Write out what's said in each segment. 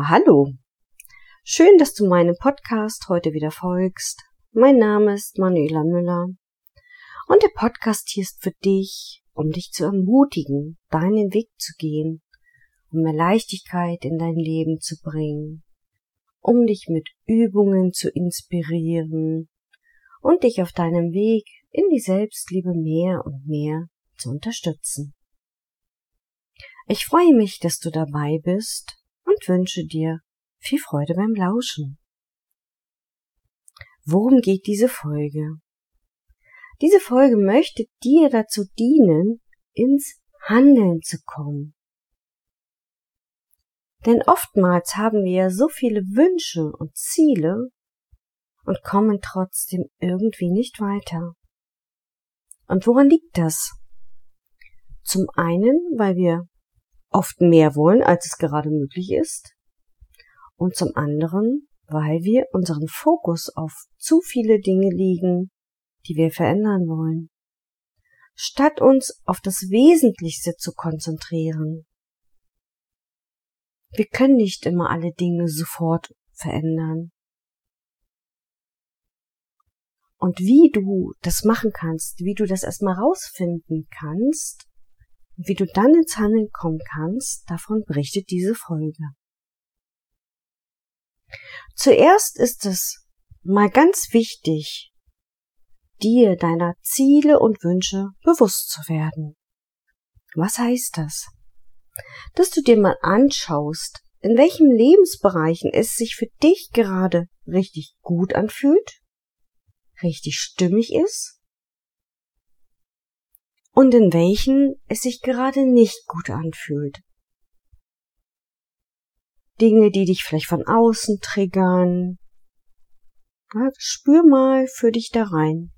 Ja, hallo. Schön, dass du meinem Podcast heute wieder folgst. Mein Name ist Manuela Müller und der Podcast hier ist für dich, um dich zu ermutigen, deinen Weg zu gehen, um mehr Leichtigkeit in dein Leben zu bringen, um dich mit Übungen zu inspirieren und dich auf deinem Weg in die Selbstliebe mehr und mehr zu unterstützen. Ich freue mich, dass du dabei bist und wünsche dir viel Freude beim Lauschen. Worum geht diese Folge? Diese Folge möchte dir dazu dienen, ins Handeln zu kommen. Denn oftmals haben wir ja so viele Wünsche und Ziele und kommen trotzdem irgendwie nicht weiter. Und woran liegt das? Zum einen, weil wir oft mehr wollen, als es gerade möglich ist. Und zum anderen, weil wir unseren Fokus auf zu viele Dinge liegen, die wir verändern wollen, statt uns auf das Wesentlichste zu konzentrieren. Wir können nicht immer alle Dinge sofort verändern. Und wie du das machen kannst, wie du das erstmal rausfinden kannst, wie du dann ins Handeln kommen kannst, davon berichtet diese Folge. Zuerst ist es mal ganz wichtig, dir deiner Ziele und Wünsche bewusst zu werden. Was heißt das? Dass du dir mal anschaust, in welchen Lebensbereichen es sich für dich gerade richtig gut anfühlt, richtig stimmig ist und in welchen es sich gerade nicht gut anfühlt. Dinge, die dich vielleicht von außen triggern. Ja, spür mal für dich da rein.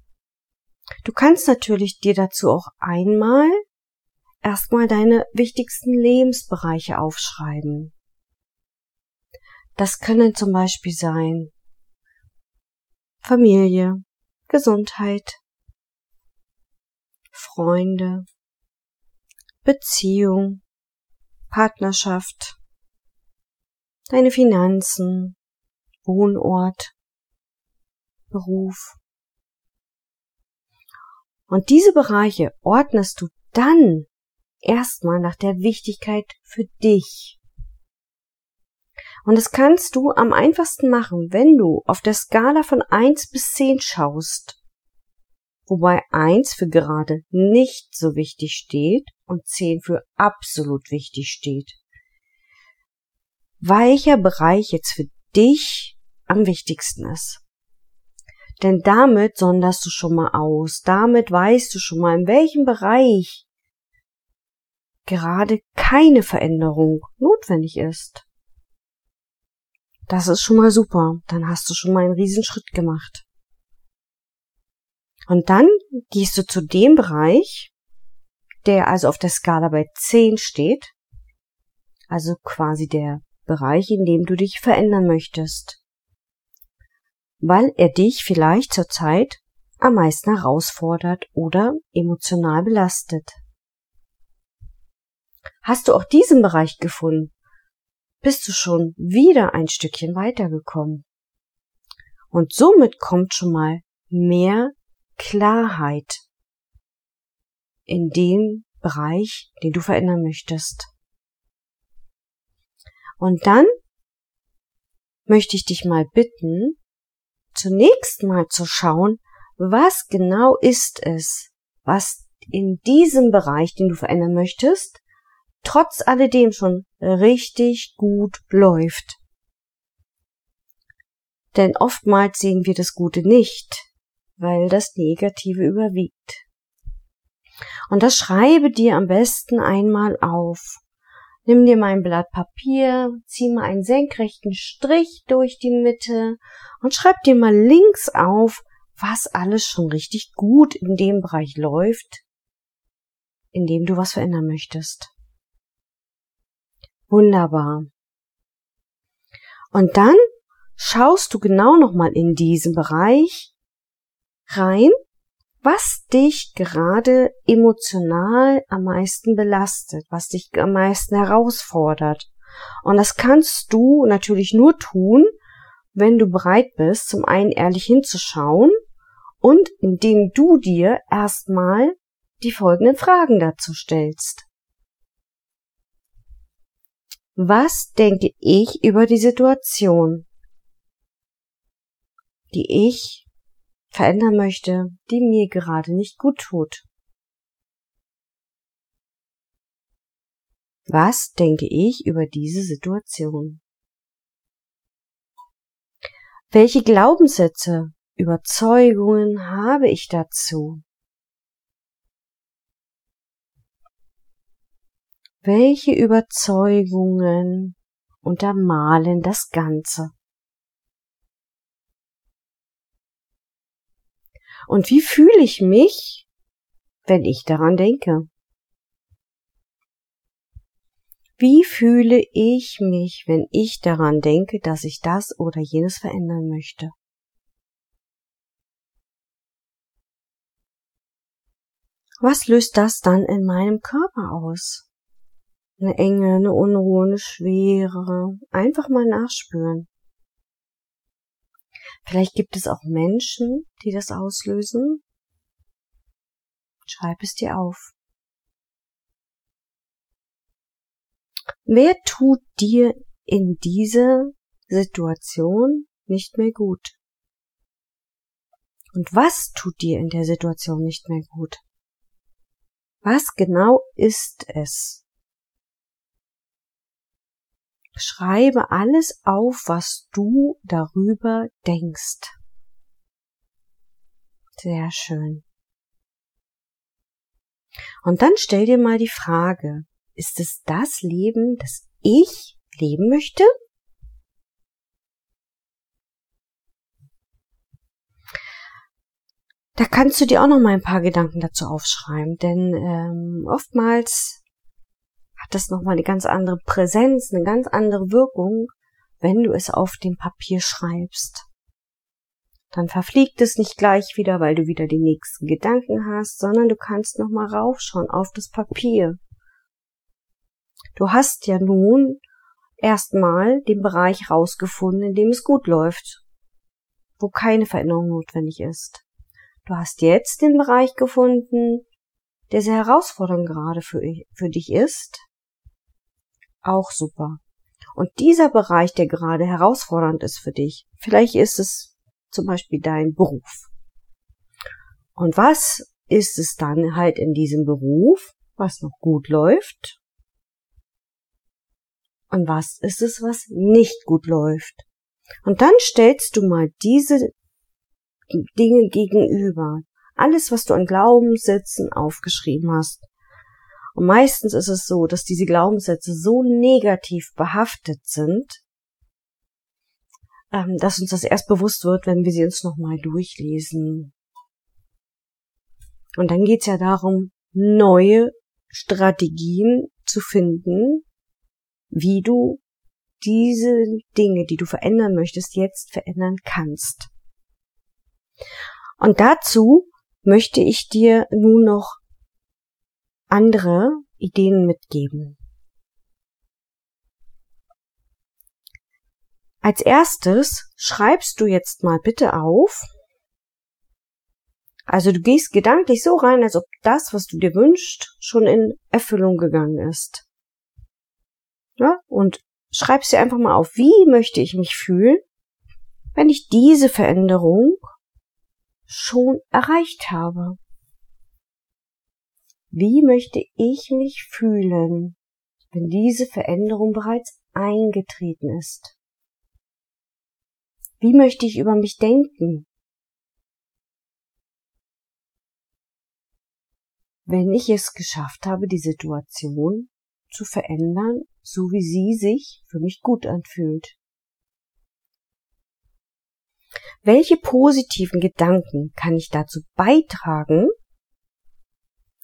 Du kannst natürlich dir dazu auch einmal erstmal deine wichtigsten Lebensbereiche aufschreiben. Das können zum Beispiel sein Familie, Gesundheit, Freunde, Beziehung, Partnerschaft, deine Finanzen, Wohnort, Beruf, und diese Bereiche ordnest du dann erstmal nach der Wichtigkeit für dich. Und das kannst du am einfachsten machen, wenn du auf der Skala von 1 bis 10 schaust. Wobei 1 für gerade nicht so wichtig steht und 10 für absolut wichtig steht. Welcher Bereich jetzt für dich am wichtigsten ist. Denn damit sonderst du schon mal aus, damit weißt du schon mal, in welchem Bereich gerade keine Veränderung notwendig ist. Das ist schon mal super, dann hast du schon mal einen Riesenschritt gemacht. Und dann gehst du zu dem Bereich, der also auf der Skala bei 10 steht, also quasi der Bereich, in dem du dich verändern möchtest weil er dich vielleicht zurzeit am meisten herausfordert oder emotional belastet. Hast du auch diesen Bereich gefunden, bist du schon wieder ein Stückchen weitergekommen. Und somit kommt schon mal mehr Klarheit in dem Bereich, den du verändern möchtest. Und dann möchte ich dich mal bitten, zunächst mal zu schauen, was genau ist es, was in diesem Bereich, den du verändern möchtest, trotz alledem schon richtig gut läuft. Denn oftmals sehen wir das Gute nicht, weil das Negative überwiegt. Und das schreibe dir am besten einmal auf Nimm dir mal ein Blatt Papier, zieh mal einen senkrechten Strich durch die Mitte und schreib dir mal links auf, was alles schon richtig gut in dem Bereich läuft, in dem du was verändern möchtest. Wunderbar. Und dann schaust du genau nochmal in diesen Bereich rein, was dich gerade emotional am meisten belastet, was dich am meisten herausfordert. Und das kannst du natürlich nur tun, wenn du bereit bist, zum einen ehrlich hinzuschauen und indem du dir erstmal die folgenden Fragen dazu stellst. Was denke ich über die Situation, die ich verändern möchte, die mir gerade nicht gut tut? Was denke ich über diese Situation? Welche Glaubenssätze, Überzeugungen habe ich dazu? Welche Überzeugungen untermalen das Ganze? Und wie fühle ich mich, wenn ich daran denke? Wie fühle ich mich, wenn ich daran denke, dass ich das oder jenes verändern möchte? Was löst das dann in meinem Körper aus? Eine Enge, eine Unruhe, eine Schwere. Einfach mal nachspüren. Vielleicht gibt es auch Menschen, die das auslösen. Schreib es dir auf. Wer tut dir in dieser Situation nicht mehr gut? Und was tut dir in der Situation nicht mehr gut? Was genau ist es? Schreibe alles auf, was du darüber denkst. Sehr schön. Und dann stell dir mal die Frage, ist es das Leben, das ich leben möchte? Da kannst du dir auch noch mal ein paar Gedanken dazu aufschreiben, denn ähm, oftmals hat das noch mal eine ganz andere Präsenz, eine ganz andere Wirkung, wenn du es auf dem Papier schreibst. Dann verfliegt es nicht gleich wieder, weil du wieder die nächsten Gedanken hast, sondern du kannst noch mal raufschauen auf das Papier Du hast ja nun erstmal den Bereich rausgefunden, in dem es gut läuft, wo keine Veränderung notwendig ist. Du hast jetzt den Bereich gefunden, der sehr herausfordernd gerade für, für dich ist. Auch super. Und dieser Bereich, der gerade herausfordernd ist für dich, vielleicht ist es zum Beispiel dein Beruf. Und was ist es dann halt in diesem Beruf, was noch gut läuft und was ist es, was nicht gut läuft. Und dann stellst du mal diese Dinge gegenüber. Alles, was du an Glaubenssätzen aufgeschrieben hast. Und meistens ist es so, dass diese Glaubenssätze so negativ behaftet sind, ähm, dass uns das erst bewusst wird, wenn wir sie uns nochmal durchlesen. Und dann geht's ja darum, neue Strategien zu finden, wie du diese Dinge, die du verändern möchtest, jetzt verändern kannst. Und dazu möchte ich dir nun noch andere Ideen mitgeben. Als erstes schreibst du jetzt mal bitte auf, also du gehst gedanklich so rein, als ob das, was du dir wünschst, schon in Erfüllung gegangen ist. Ja, und schreib sie einfach mal auf. Wie möchte ich mich fühlen, wenn ich diese Veränderung schon erreicht habe? Wie möchte ich mich fühlen, wenn diese Veränderung bereits eingetreten ist? Wie möchte ich über mich denken? Wenn ich es geschafft habe, die Situation zu verändern, so wie sie sich für mich gut anfühlt. Welche positiven Gedanken kann ich dazu beitragen,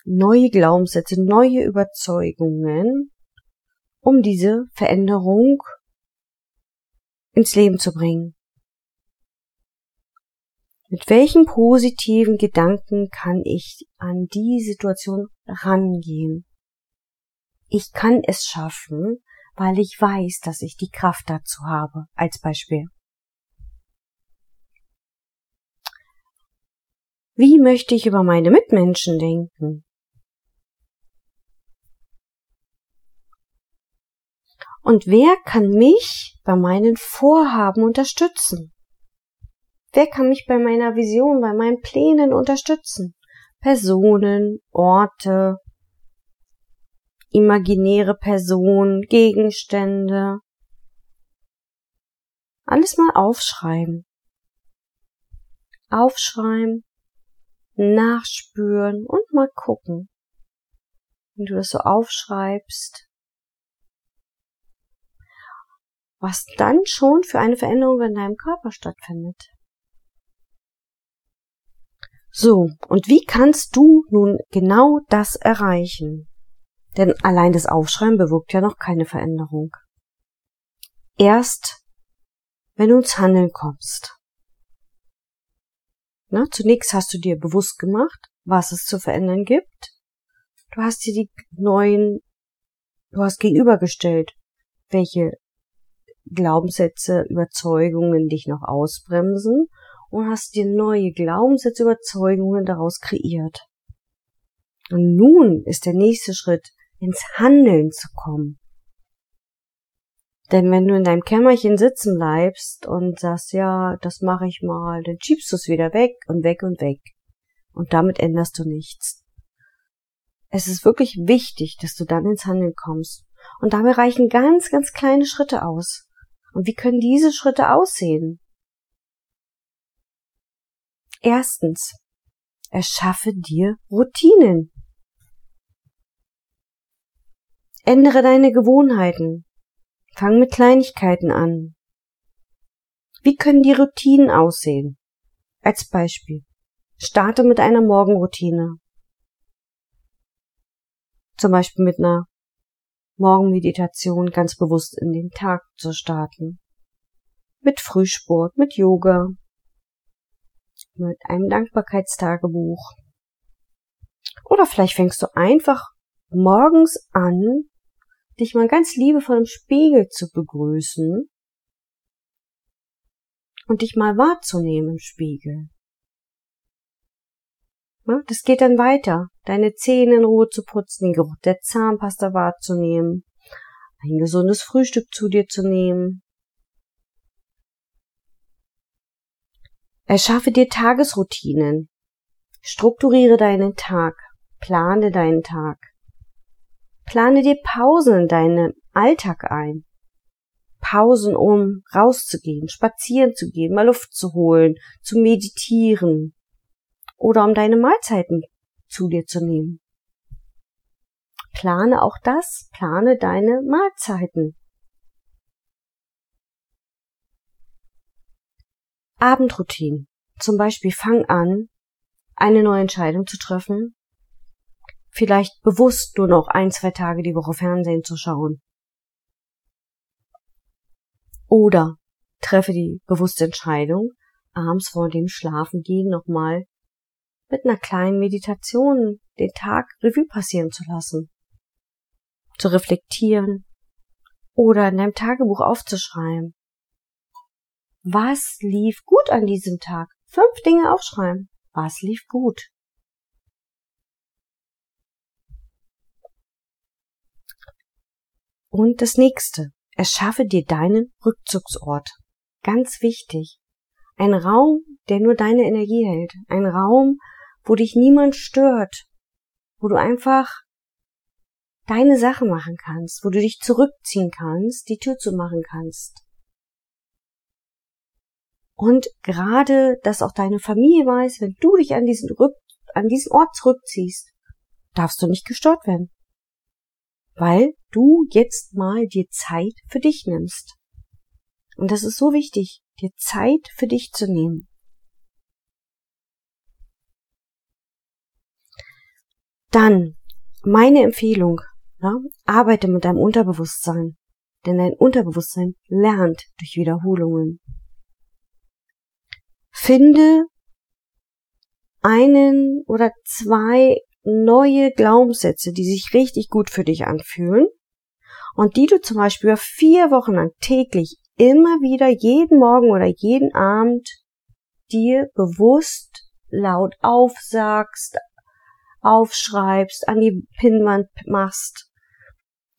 neue Glaubenssätze, neue Überzeugungen, um diese Veränderung ins Leben zu bringen? Mit welchen positiven Gedanken kann ich an die Situation rangehen? Ich kann es schaffen, weil ich weiß, dass ich die Kraft dazu habe, als Beispiel. Wie möchte ich über meine Mitmenschen denken? Und wer kann mich bei meinen Vorhaben unterstützen? Wer kann mich bei meiner Vision, bei meinen Plänen unterstützen? Personen, Orte, imaginäre Personen, Gegenstände. Alles mal aufschreiben. Aufschreiben, nachspüren und mal gucken. Wenn du das so aufschreibst, was dann schon für eine Veränderung in deinem Körper stattfindet. So, und wie kannst du nun genau das erreichen? Denn allein das Aufschreiben bewirkt ja noch keine Veränderung. Erst, wenn du ins Handeln kommst. Na, zunächst hast du dir bewusst gemacht, was es zu verändern gibt. Du hast dir die neuen, du hast gegenübergestellt, welche Glaubenssätze, Überzeugungen dich noch ausbremsen und hast dir neue Glaubenssätze, Überzeugungen daraus kreiert. Und nun ist der nächste Schritt, ins Handeln zu kommen. Denn wenn du in deinem Kämmerchen sitzen bleibst und sagst, ja, das mache ich mal, dann schiebst du es wieder weg und weg und weg. Und damit änderst du nichts. Es ist wirklich wichtig, dass du dann ins Handeln kommst. Und dabei reichen ganz, ganz kleine Schritte aus. Und wie können diese Schritte aussehen? Erstens, erschaffe dir Routinen. Ändere deine Gewohnheiten. Fang mit Kleinigkeiten an. Wie können die Routinen aussehen? Als Beispiel. Starte mit einer Morgenroutine. Zum Beispiel mit einer Morgenmeditation ganz bewusst in den Tag zu starten. Mit Frühsport, mit Yoga, mit einem Dankbarkeitstagebuch. Oder vielleicht fängst du einfach morgens an, dich mal ganz liebevoll im Spiegel zu begrüßen und dich mal wahrzunehmen im Spiegel. Das geht dann weiter, deine Zähne in Ruhe zu putzen, den Geruch der Zahnpasta wahrzunehmen, ein gesundes Frühstück zu dir zu nehmen, Erschaffe dir Tagesroutinen. Strukturiere deinen Tag. Plane deinen Tag. Plane dir Pausen in deinem Alltag ein. Pausen, um rauszugehen, spazieren zu gehen, mal Luft zu holen, zu meditieren oder um deine Mahlzeiten zu dir zu nehmen. Plane auch das, plane deine Mahlzeiten. Abendroutinen. Zum Beispiel fang an, eine neue Entscheidung zu treffen. Vielleicht bewusst nur noch ein, zwei Tage die Woche Fernsehen zu schauen. Oder treffe die bewusste Entscheidung, abends vor dem Schlafengehen nochmal mit einer kleinen Meditation den Tag Revue passieren zu lassen. Zu reflektieren oder in deinem Tagebuch aufzuschreiben. Was lief gut an diesem Tag? Fünf Dinge aufschreiben. Was lief gut? Und das nächste. Erschaffe dir deinen Rückzugsort. Ganz wichtig. Ein Raum, der nur deine Energie hält. Ein Raum, wo dich niemand stört. Wo du einfach deine Sachen machen kannst. Wo du dich zurückziehen kannst, die Tür zu machen kannst. Und gerade, dass auch deine Familie weiß, wenn du dich an diesen, Rück an diesen Ort zurückziehst, darfst du nicht gestört werden. Weil du jetzt mal dir Zeit für dich nimmst. Und das ist so wichtig, dir Zeit für dich zu nehmen. Dann meine Empfehlung, ja, arbeite mit deinem Unterbewusstsein, denn dein Unterbewusstsein lernt durch Wiederholungen. Finde einen oder zwei neue Glaubenssätze, die sich richtig gut für dich anfühlen und die du zum Beispiel vier Wochen lang täglich immer wieder jeden Morgen oder jeden Abend dir bewusst laut aufsagst, aufschreibst, an die Pinnwand machst.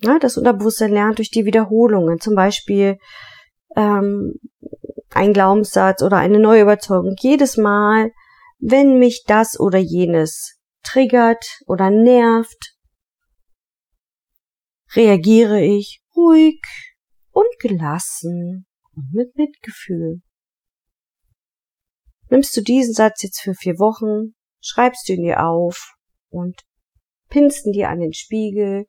Ja, das Unterbewusstsein lernt durch die Wiederholungen, zum Beispiel ähm, ein Glaubenssatz oder eine neue Überzeugung. Jedes Mal, wenn mich das oder jenes triggert oder nervt, reagiere ich ruhig und gelassen und mit Mitgefühl. Nimmst du diesen Satz jetzt für vier Wochen, schreibst du ihn dir auf und pinnst ihn dir an den Spiegel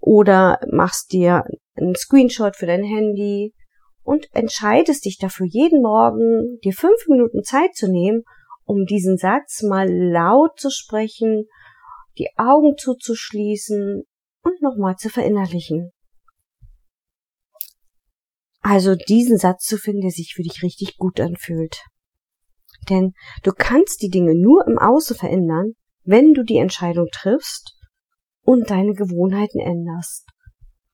oder machst dir einen Screenshot für dein Handy und entscheidest dich dafür jeden Morgen, dir fünf Minuten Zeit zu nehmen, um diesen Satz mal laut zu sprechen, die Augen zuzuschließen und nochmal zu verinnerlichen. Also diesen Satz zu finden, der sich für dich richtig gut anfühlt. Denn du kannst die Dinge nur im Außen verändern, wenn du die Entscheidung triffst und deine Gewohnheiten änderst.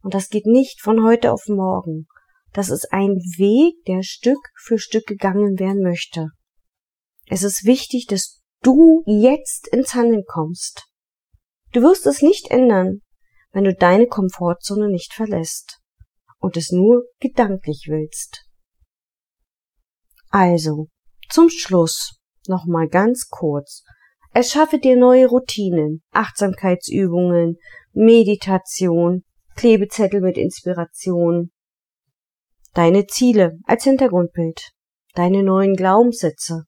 Und das geht nicht von heute auf morgen. Das ist ein Weg, der Stück für Stück gegangen werden möchte. Es ist wichtig, dass du jetzt ins Handeln kommst. Du wirst es nicht ändern, wenn du deine Komfortzone nicht verlässt und es nur gedanklich willst. Also, zum Schluss nochmal ganz kurz. Erschaffe dir neue Routinen, Achtsamkeitsübungen, Meditation, Klebezettel mit Inspiration, deine Ziele als Hintergrundbild, deine neuen Glaubenssätze.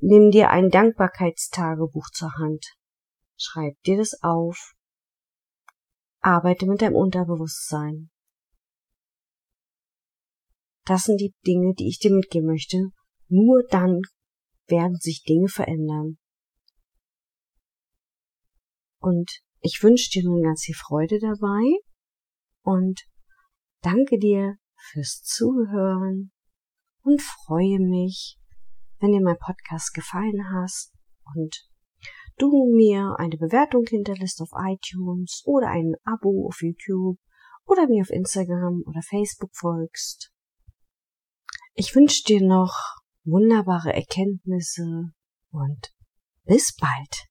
Nimm dir ein Dankbarkeitstagebuch zur Hand. Schreib dir das auf. Arbeite mit deinem Unterbewusstsein. Das sind die Dinge, die ich dir mitgeben möchte. Nur dann werden sich Dinge verändern. Und ich wünsche dir nun ganz viel Freude dabei und danke dir fürs Zuhören und freue mich, wenn dir mein Podcast gefallen hast und du mir eine Bewertung hinterlässt auf iTunes oder ein Abo auf YouTube oder mir auf Instagram oder Facebook folgst. Ich wünsche dir noch wunderbare Erkenntnisse und bis bald.